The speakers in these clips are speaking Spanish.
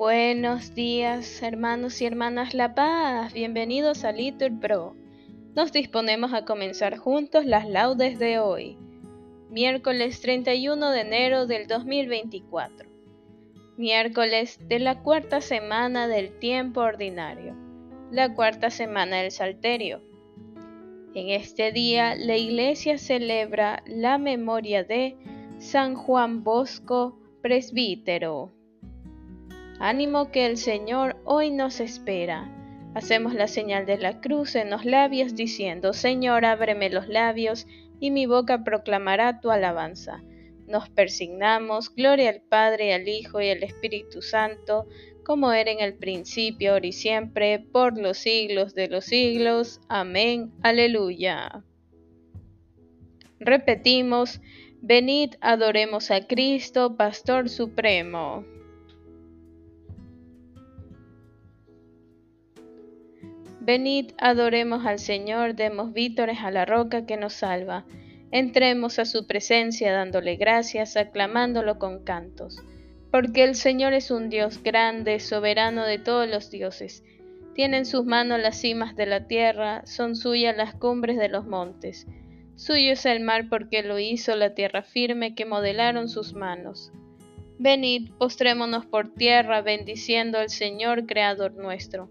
Buenos días, hermanos y hermanas La Paz. Bienvenidos a Little Pro. Nos disponemos a comenzar juntos las laudes de hoy, miércoles 31 de enero del 2024, miércoles de la cuarta semana del tiempo ordinario, la cuarta semana del Salterio. En este día la Iglesia celebra la memoria de San Juan Bosco, presbítero. Ánimo que el Señor hoy nos espera. Hacemos la señal de la cruz en los labios diciendo, Señor, ábreme los labios y mi boca proclamará tu alabanza. Nos persignamos, gloria al Padre, al Hijo y al Espíritu Santo, como era en el principio, ahora y siempre, por los siglos de los siglos. Amén. Aleluya. Repetimos, venid, adoremos a Cristo, Pastor Supremo. Venid, adoremos al Señor, demos vítores a la roca que nos salva. Entremos a su presencia dándole gracias, aclamándolo con cantos. Porque el Señor es un Dios grande, soberano de todos los dioses. Tiene en sus manos las cimas de la tierra, son suyas las cumbres de los montes. Suyo es el mar porque lo hizo la tierra firme que modelaron sus manos. Venid, postrémonos por tierra, bendiciendo al Señor, Creador nuestro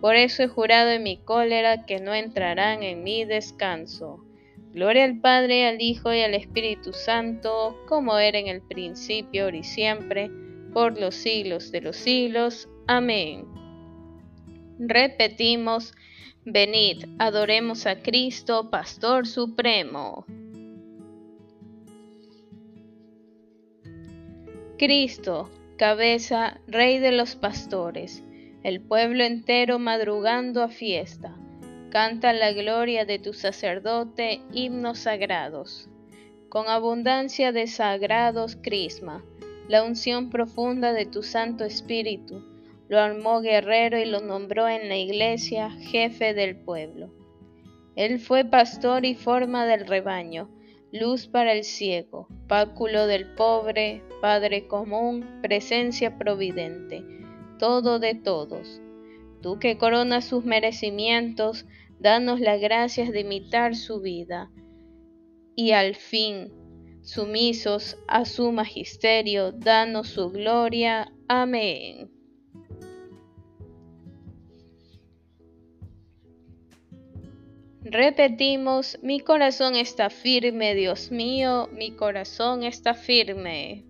por eso he jurado en mi cólera que no entrarán en mi descanso. Gloria al Padre, al Hijo y al Espíritu Santo, como era en el principio, ahora y siempre, por los siglos de los siglos. Amén. Repetimos, venid, adoremos a Cristo, Pastor Supremo. Cristo, cabeza, Rey de los pastores el pueblo entero madrugando a fiesta. Canta la gloria de tu sacerdote, himnos sagrados. Con abundancia de sagrados crisma, la unción profunda de tu Santo Espíritu, lo armó guerrero y lo nombró en la iglesia jefe del pueblo. Él fue pastor y forma del rebaño, luz para el ciego, páculo del pobre, Padre común, presencia providente todo de todos. Tú que coronas sus merecimientos, danos las gracias de imitar su vida. Y al fin, sumisos a su magisterio, danos su gloria. Amén. Repetimos, mi corazón está firme, Dios mío, mi corazón está firme.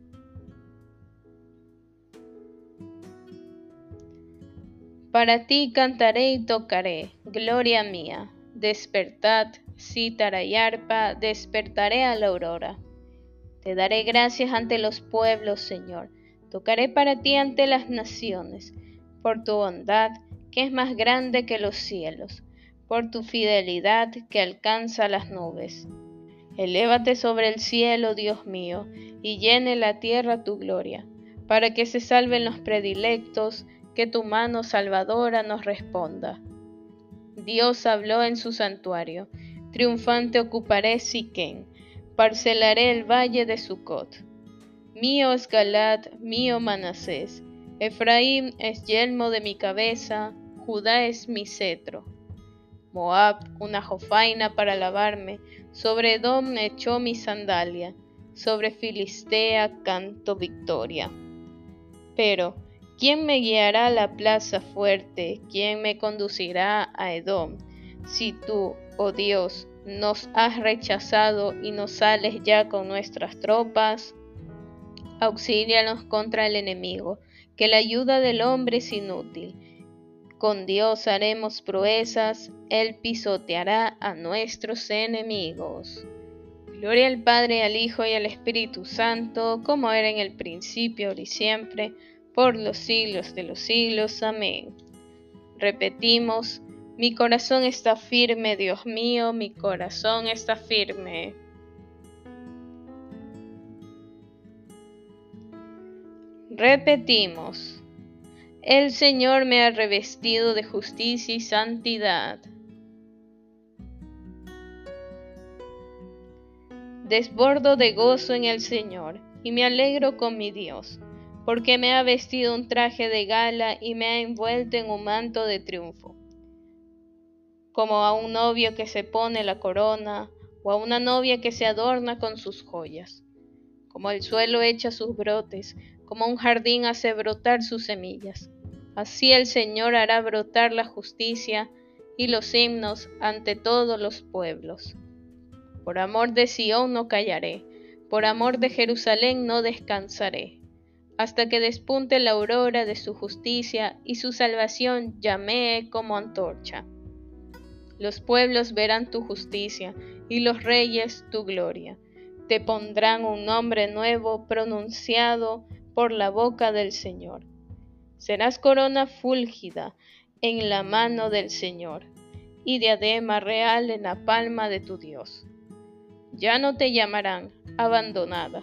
Para ti cantaré y tocaré, gloria mía. Despertad, cítara y arpa, despertaré a la aurora. Te daré gracias ante los pueblos, Señor. Tocaré para ti ante las naciones, por tu bondad, que es más grande que los cielos, por tu fidelidad que alcanza las nubes. Elévate sobre el cielo, Dios mío, y llene la tierra tu gloria, para que se salven los predilectos, que tu mano salvadora nos responda. Dios habló en su santuario, triunfante ocuparé Siquén, parcelaré el valle de Sucot. Mío es Galat, mío Manasés, Efraín es yelmo de mi cabeza, Judá es mi cetro. Moab, una jofaina para lavarme, sobre Edom echó mi sandalia, sobre Filistea canto victoria. Pero, ¿Quién me guiará a la plaza fuerte? ¿Quién me conducirá a Edom? Si tú, oh Dios, nos has rechazado y nos sales ya con nuestras tropas, auxílianos contra el enemigo, que la ayuda del hombre es inútil. Con Dios haremos proezas, Él pisoteará a nuestros enemigos. Gloria al Padre, al Hijo y al Espíritu Santo, como era en el principio, ahora y siempre, por los siglos de los siglos. Amén. Repetimos, mi corazón está firme, Dios mío, mi corazón está firme. Repetimos, el Señor me ha revestido de justicia y santidad. Desbordo de gozo en el Señor y me alegro con mi Dios porque me ha vestido un traje de gala y me ha envuelto en un manto de triunfo, como a un novio que se pone la corona o a una novia que se adorna con sus joyas, como el suelo echa sus brotes, como un jardín hace brotar sus semillas. Así el Señor hará brotar la justicia y los himnos ante todos los pueblos. Por amor de Sión no callaré, por amor de Jerusalén no descansaré hasta que despunte la aurora de su justicia y su salvación llamee como antorcha. Los pueblos verán tu justicia y los reyes tu gloria. Te pondrán un nombre nuevo pronunciado por la boca del Señor. Serás corona fúlgida en la mano del Señor y diadema real en la palma de tu Dios. Ya no te llamarán abandonada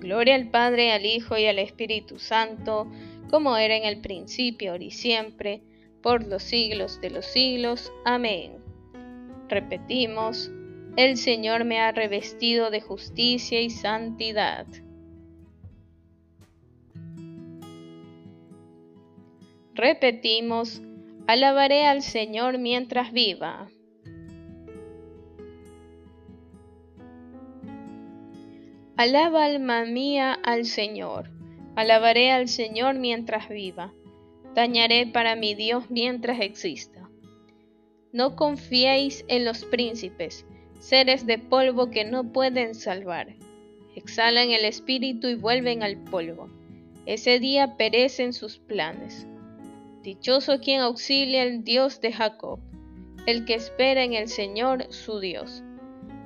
Gloria al Padre, al Hijo y al Espíritu Santo, como era en el principio, ahora y siempre, por los siglos de los siglos. Amén. Repetimos, el Señor me ha revestido de justicia y santidad. Repetimos, alabaré al Señor mientras viva. Alaba alma mía al Señor. Alabaré al Señor mientras viva. Dañaré para mi Dios mientras exista. No confiéis en los príncipes, seres de polvo que no pueden salvar. Exhalan el espíritu y vuelven al polvo. Ese día perecen sus planes. Dichoso quien auxilia al Dios de Jacob, el que espera en el Señor su Dios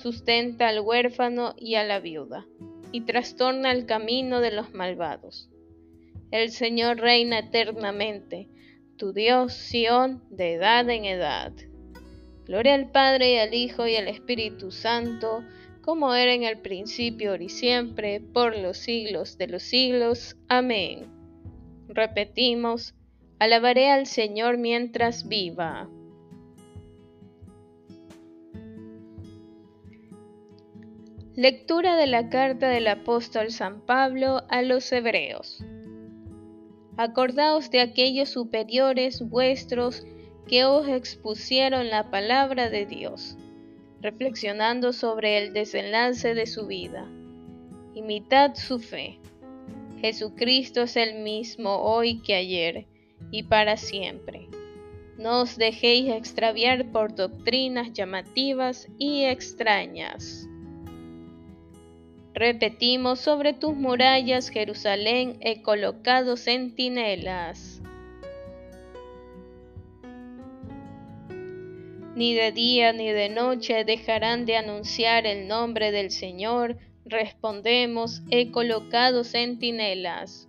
sustenta al huérfano y a la viuda, y trastorna el camino de los malvados. El Señor reina eternamente, tu Dios Sión de edad en edad. Gloria al Padre y al Hijo y al Espíritu Santo, como era en el principio, y siempre, por los siglos de los siglos. Amén. Repetimos, alabaré al Señor mientras viva. Lectura de la carta del apóstol San Pablo a los Hebreos. Acordaos de aquellos superiores vuestros que os expusieron la palabra de Dios, reflexionando sobre el desenlace de su vida. Imitad su fe. Jesucristo es el mismo hoy que ayer y para siempre. No os dejéis extraviar por doctrinas llamativas y extrañas. Repetimos, sobre tus murallas, Jerusalén, he colocado centinelas. Ni de día ni de noche dejarán de anunciar el nombre del Señor. Respondemos, he colocado centinelas.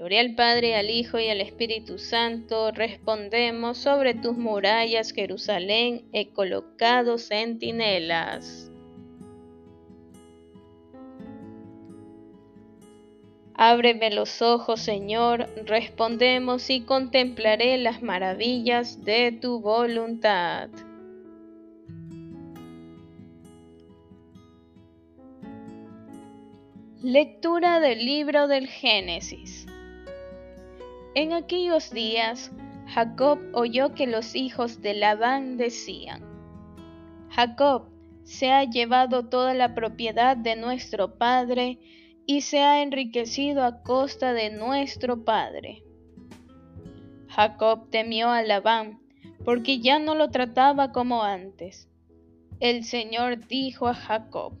Gloria al Padre, al Hijo y al Espíritu Santo. Respondemos, sobre tus murallas, Jerusalén, he colocado centinelas. Ábreme los ojos, Señor, respondemos y contemplaré las maravillas de tu voluntad. Lectura del libro del Génesis. En aquellos días, Jacob oyó que los hijos de Labán decían, Jacob se ha llevado toda la propiedad de nuestro padre y se ha enriquecido a costa de nuestro padre. Jacob temió a Labán, porque ya no lo trataba como antes. El Señor dijo a Jacob,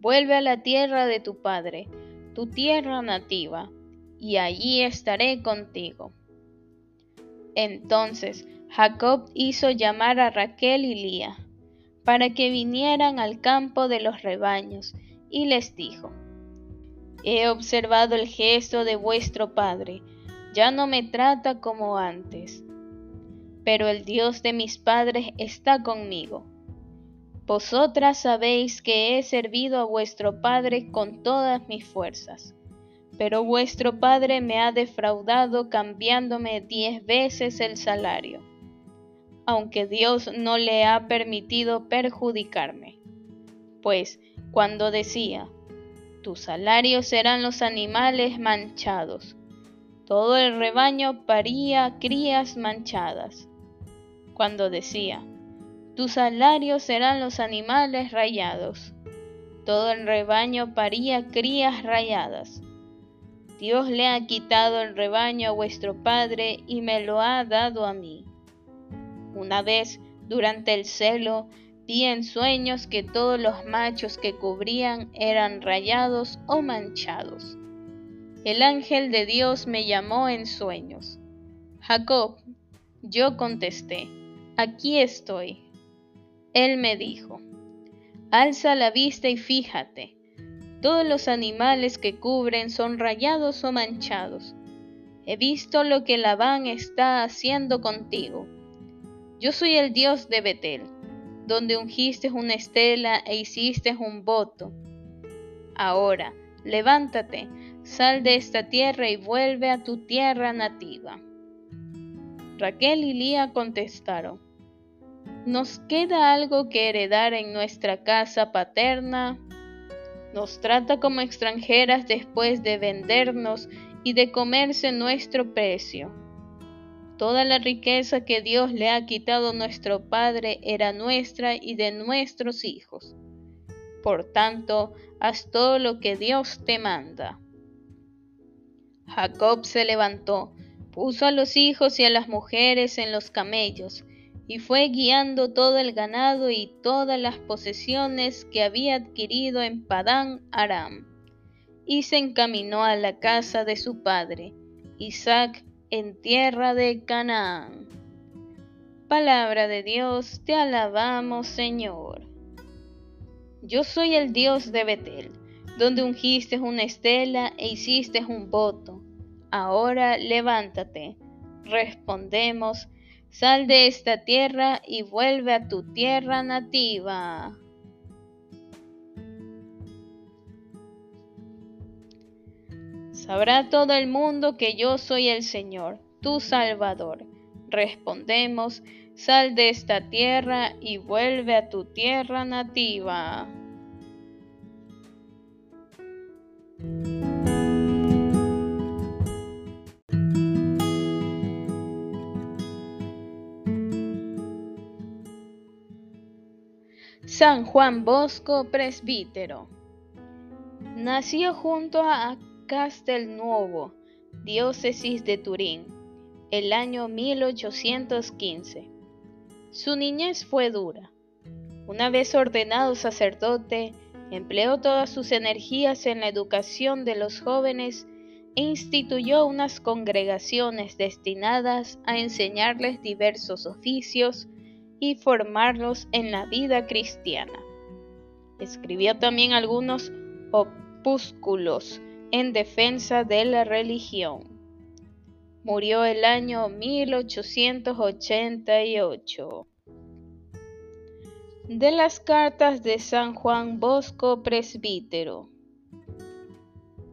Vuelve a la tierra de tu padre, tu tierra nativa, y allí estaré contigo. Entonces Jacob hizo llamar a Raquel y Lía, para que vinieran al campo de los rebaños, y les dijo, He observado el gesto de vuestro Padre, ya no me trata como antes. Pero el Dios de mis padres está conmigo. Vosotras sabéis que he servido a vuestro Padre con todas mis fuerzas, pero vuestro Padre me ha defraudado cambiándome diez veces el salario, aunque Dios no le ha permitido perjudicarme. Pues cuando decía, tu salario serán los animales manchados. Todo el rebaño paría crías manchadas. Cuando decía, tu salario serán los animales rayados. Todo el rebaño paría crías rayadas. Dios le ha quitado el rebaño a vuestro Padre y me lo ha dado a mí. Una vez, durante el celo, Vi en sueños que todos los machos que cubrían eran rayados o manchados. El ángel de Dios me llamó en sueños. Jacob, yo contesté, aquí estoy. Él me dijo, alza la vista y fíjate, todos los animales que cubren son rayados o manchados. He visto lo que Labán está haciendo contigo. Yo soy el Dios de Betel donde ungiste una estela e hiciste un voto. Ahora, levántate, sal de esta tierra y vuelve a tu tierra nativa. Raquel y Lía contestaron, ¿nos queda algo que heredar en nuestra casa paterna? Nos trata como extranjeras después de vendernos y de comerse nuestro precio. Toda la riqueza que Dios le ha quitado a nuestro Padre era nuestra y de nuestros hijos. Por tanto, haz todo lo que Dios te manda. Jacob se levantó, puso a los hijos y a las mujeres en los camellos, y fue guiando todo el ganado y todas las posesiones que había adquirido en Padán Aram, y se encaminó a la casa de su padre. Isaac en tierra de Canaán. Palabra de Dios, te alabamos Señor. Yo soy el Dios de Betel, donde ungiste una estela e hiciste un voto. Ahora levántate. Respondemos, sal de esta tierra y vuelve a tu tierra nativa. Sabrá todo el mundo que yo soy el Señor, tu Salvador. Respondemos, sal de esta tierra y vuelve a tu tierra nativa. San Juan Bosco, presbítero. Nació junto a Castelnuovo, diócesis de Turín, el año 1815. Su niñez fue dura. Una vez ordenado sacerdote, empleó todas sus energías en la educación de los jóvenes e instituyó unas congregaciones destinadas a enseñarles diversos oficios y formarlos en la vida cristiana. Escribió también algunos opúsculos en defensa de la religión. Murió el año 1888. De las cartas de San Juan Bosco Presbítero.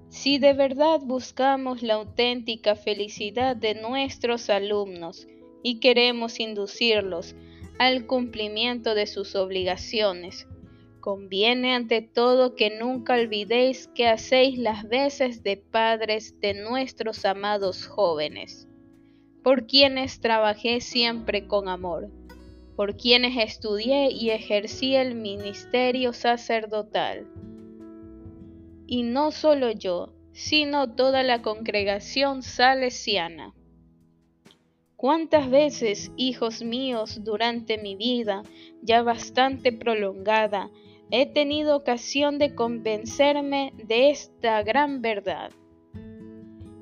Si de verdad buscamos la auténtica felicidad de nuestros alumnos y queremos inducirlos al cumplimiento de sus obligaciones, conviene ante todo que nunca olvidéis que hacéis las veces de padres de nuestros amados jóvenes, por quienes trabajé siempre con amor, por quienes estudié y ejercí el ministerio sacerdotal y no solo yo, sino toda la congregación salesiana. ¿Cuántas veces, hijos míos, durante mi vida, ya bastante prolongada, he tenido ocasión de convencerme de esta gran verdad?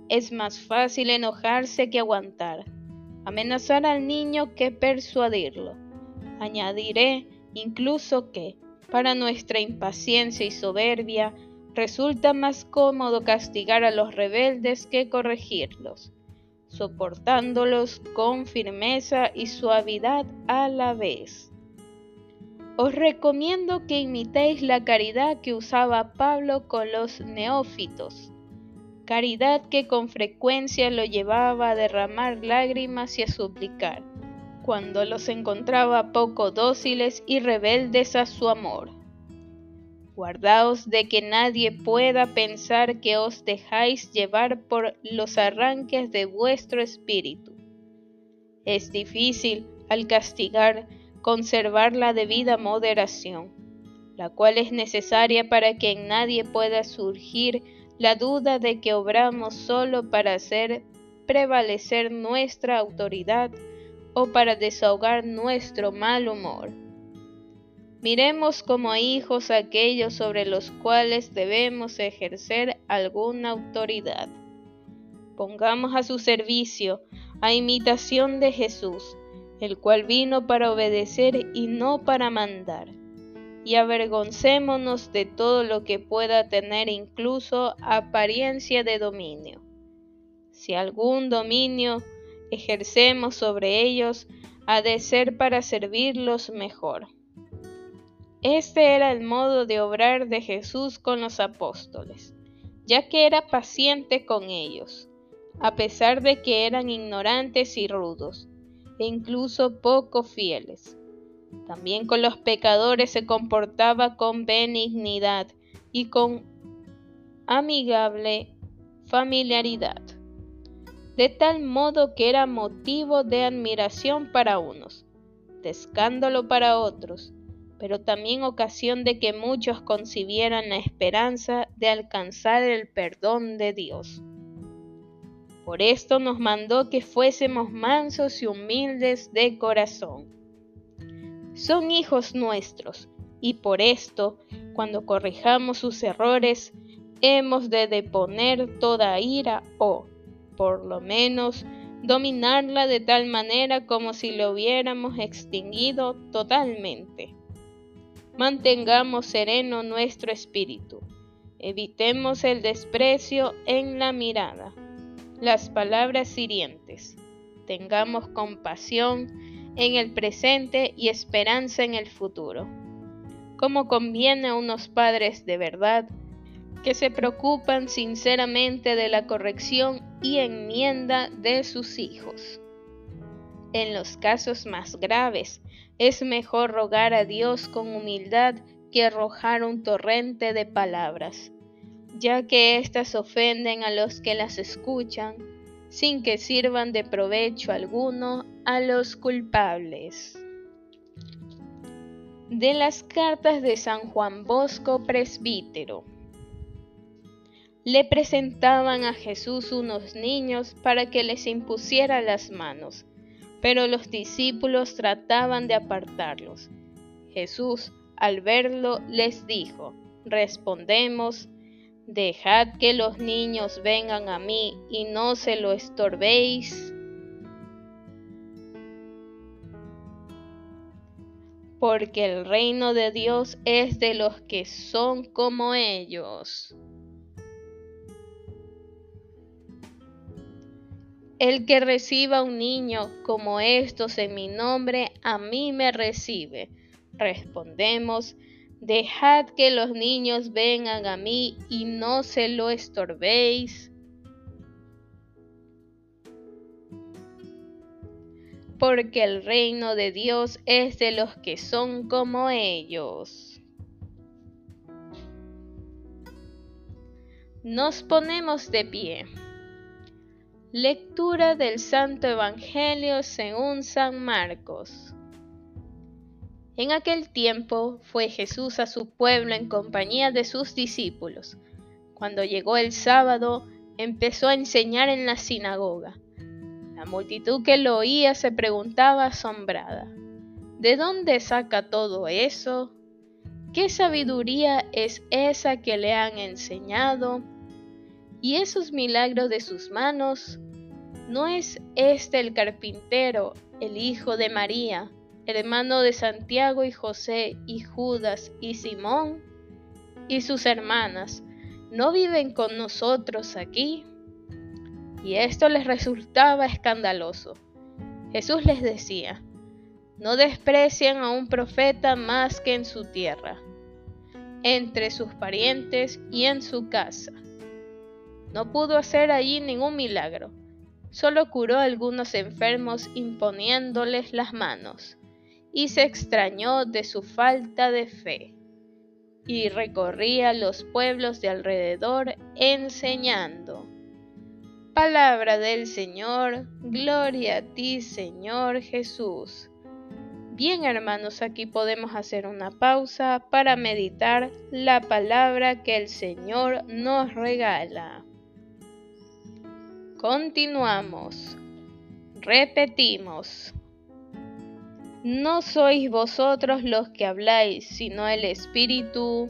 Es más fácil enojarse que aguantar, amenazar al niño que persuadirlo. Añadiré incluso que, para nuestra impaciencia y soberbia, Resulta más cómodo castigar a los rebeldes que corregirlos, soportándolos con firmeza y suavidad a la vez. Os recomiendo que imitéis la caridad que usaba Pablo con los neófitos, caridad que con frecuencia lo llevaba a derramar lágrimas y a suplicar, cuando los encontraba poco dóciles y rebeldes a su amor. Guardaos de que nadie pueda pensar que os dejáis llevar por los arranques de vuestro espíritu. Es difícil, al castigar, conservar la debida moderación, la cual es necesaria para que en nadie pueda surgir la duda de que obramos solo para hacer prevalecer nuestra autoridad o para desahogar nuestro mal humor. Miremos como hijos aquellos sobre los cuales debemos ejercer alguna autoridad. Pongamos a su servicio, a imitación de Jesús, el cual vino para obedecer y no para mandar. Y avergoncémonos de todo lo que pueda tener incluso apariencia de dominio. Si algún dominio ejercemos sobre ellos, ha de ser para servirlos mejor. Este era el modo de obrar de Jesús con los apóstoles, ya que era paciente con ellos, a pesar de que eran ignorantes y rudos, e incluso poco fieles. También con los pecadores se comportaba con benignidad y con amigable familiaridad, de tal modo que era motivo de admiración para unos, de escándalo para otros, pero también ocasión de que muchos concibieran la esperanza de alcanzar el perdón de Dios. Por esto nos mandó que fuésemos mansos y humildes de corazón. Son hijos nuestros, y por esto, cuando corrijamos sus errores, hemos de deponer toda ira o, por lo menos, dominarla de tal manera como si lo hubiéramos extinguido totalmente. Mantengamos sereno nuestro espíritu. Evitemos el desprecio en la mirada, las palabras hirientes. Tengamos compasión en el presente y esperanza en el futuro. Como conviene a unos padres de verdad que se preocupan sinceramente de la corrección y enmienda de sus hijos. En los casos más graves, es mejor rogar a Dios con humildad que arrojar un torrente de palabras, ya que éstas ofenden a los que las escuchan, sin que sirvan de provecho alguno a los culpables. De las cartas de San Juan Bosco, presbítero. Le presentaban a Jesús unos niños para que les impusiera las manos pero los discípulos trataban de apartarlos. Jesús, al verlo, les dijo, respondemos, dejad que los niños vengan a mí y no se lo estorbéis. Porque el reino de Dios es de los que son como ellos. El que reciba un niño como estos en mi nombre, a mí me recibe. Respondemos, Dejad que los niños vengan a mí y no se lo estorbéis. Porque el reino de Dios es de los que son como ellos. Nos ponemos de pie. Lectura del Santo Evangelio según San Marcos. En aquel tiempo fue Jesús a su pueblo en compañía de sus discípulos. Cuando llegó el sábado, empezó a enseñar en la sinagoga. La multitud que lo oía se preguntaba asombrada, ¿de dónde saca todo eso? ¿Qué sabiduría es esa que le han enseñado? ¿Y esos milagros de sus manos? ¿No es este el carpintero, el hijo de María? hermano de Santiago y José y Judas y Simón y sus hermanas, ¿no viven con nosotros aquí? Y esto les resultaba escandaloso. Jesús les decía, no desprecian a un profeta más que en su tierra, entre sus parientes y en su casa. No pudo hacer allí ningún milagro, solo curó a algunos enfermos imponiéndoles las manos y se extrañó de su falta de fe, y recorría los pueblos de alrededor enseñando. Palabra del Señor, gloria a ti Señor Jesús. Bien hermanos, aquí podemos hacer una pausa para meditar la palabra que el Señor nos regala. Continuamos. Repetimos. No sois vosotros los que habláis, sino el Espíritu.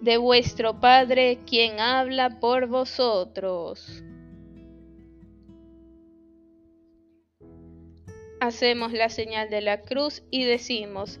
de vuestro Padre, quien habla por vosotros. Hacemos la señal de la cruz y decimos,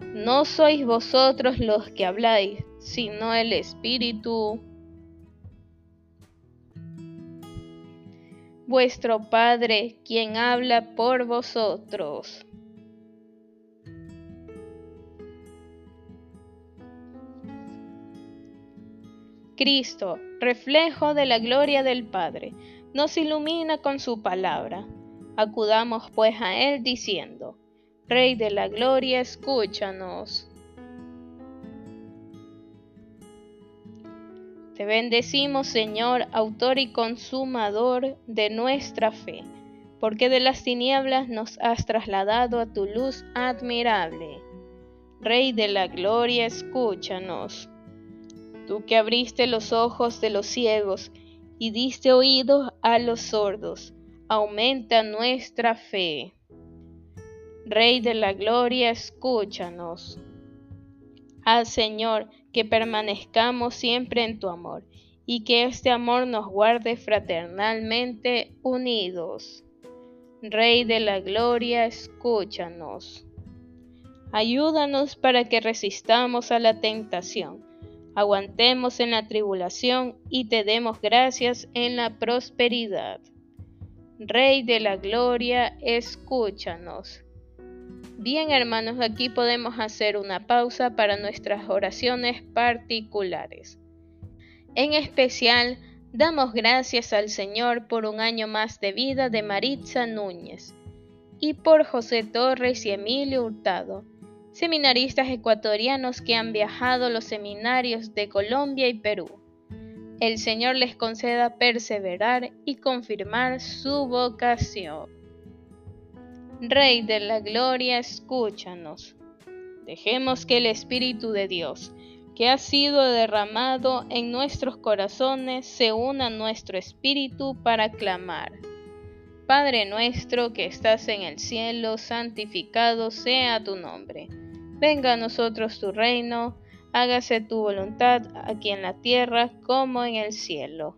no sois vosotros los que habláis, sino el Espíritu. Vuestro Padre, quien habla por vosotros. Cristo, reflejo de la gloria del Padre, nos ilumina con su palabra. Acudamos pues a Él diciendo, Rey de la Gloria, escúchanos. Te bendecimos, Señor, autor y consumador de nuestra fe, porque de las tinieblas nos has trasladado a tu luz admirable. Rey de la gloria, escúchanos. Tú que abriste los ojos de los ciegos y diste oídos a los sordos, aumenta nuestra fe. Rey de la gloria, escúchanos. Al Señor, que permanezcamos siempre en tu amor y que este amor nos guarde fraternalmente unidos. Rey de la Gloria, escúchanos. Ayúdanos para que resistamos a la tentación, aguantemos en la tribulación y te demos gracias en la prosperidad. Rey de la Gloria, escúchanos. Bien hermanos, aquí podemos hacer una pausa para nuestras oraciones particulares. En especial, damos gracias al Señor por un año más de vida de Maritza Núñez y por José Torres y Emilio Hurtado, seminaristas ecuatorianos que han viajado los seminarios de Colombia y Perú. El Señor les conceda perseverar y confirmar su vocación. Rey de la Gloria, escúchanos. Dejemos que el Espíritu de Dios, que ha sido derramado en nuestros corazones, se una a nuestro espíritu para clamar. Padre nuestro que estás en el cielo, santificado sea tu nombre. Venga a nosotros tu reino, hágase tu voluntad aquí en la tierra como en el cielo.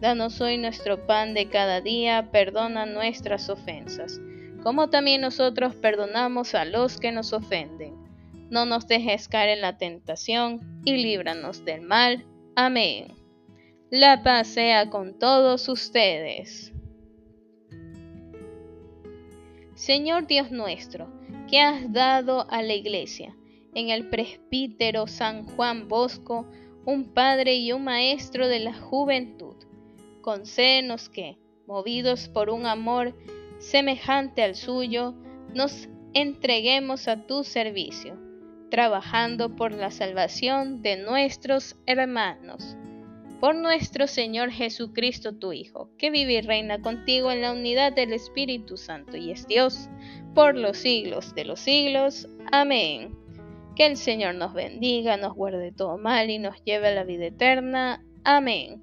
Danos hoy nuestro pan de cada día, perdona nuestras ofensas como también nosotros perdonamos a los que nos ofenden. No nos dejes caer en la tentación y líbranos del mal. Amén. La paz sea con todos ustedes. Señor Dios nuestro, que has dado a la Iglesia, en el presbítero San Juan Bosco, un padre y un maestro de la juventud, concédenos que, movidos por un amor semejante al suyo, nos entreguemos a tu servicio, trabajando por la salvación de nuestros hermanos. Por nuestro Señor Jesucristo, tu Hijo, que vive y reina contigo en la unidad del Espíritu Santo y es Dios por los siglos de los siglos. Amén. Que el Señor nos bendiga, nos guarde todo mal y nos lleve a la vida eterna. Amén.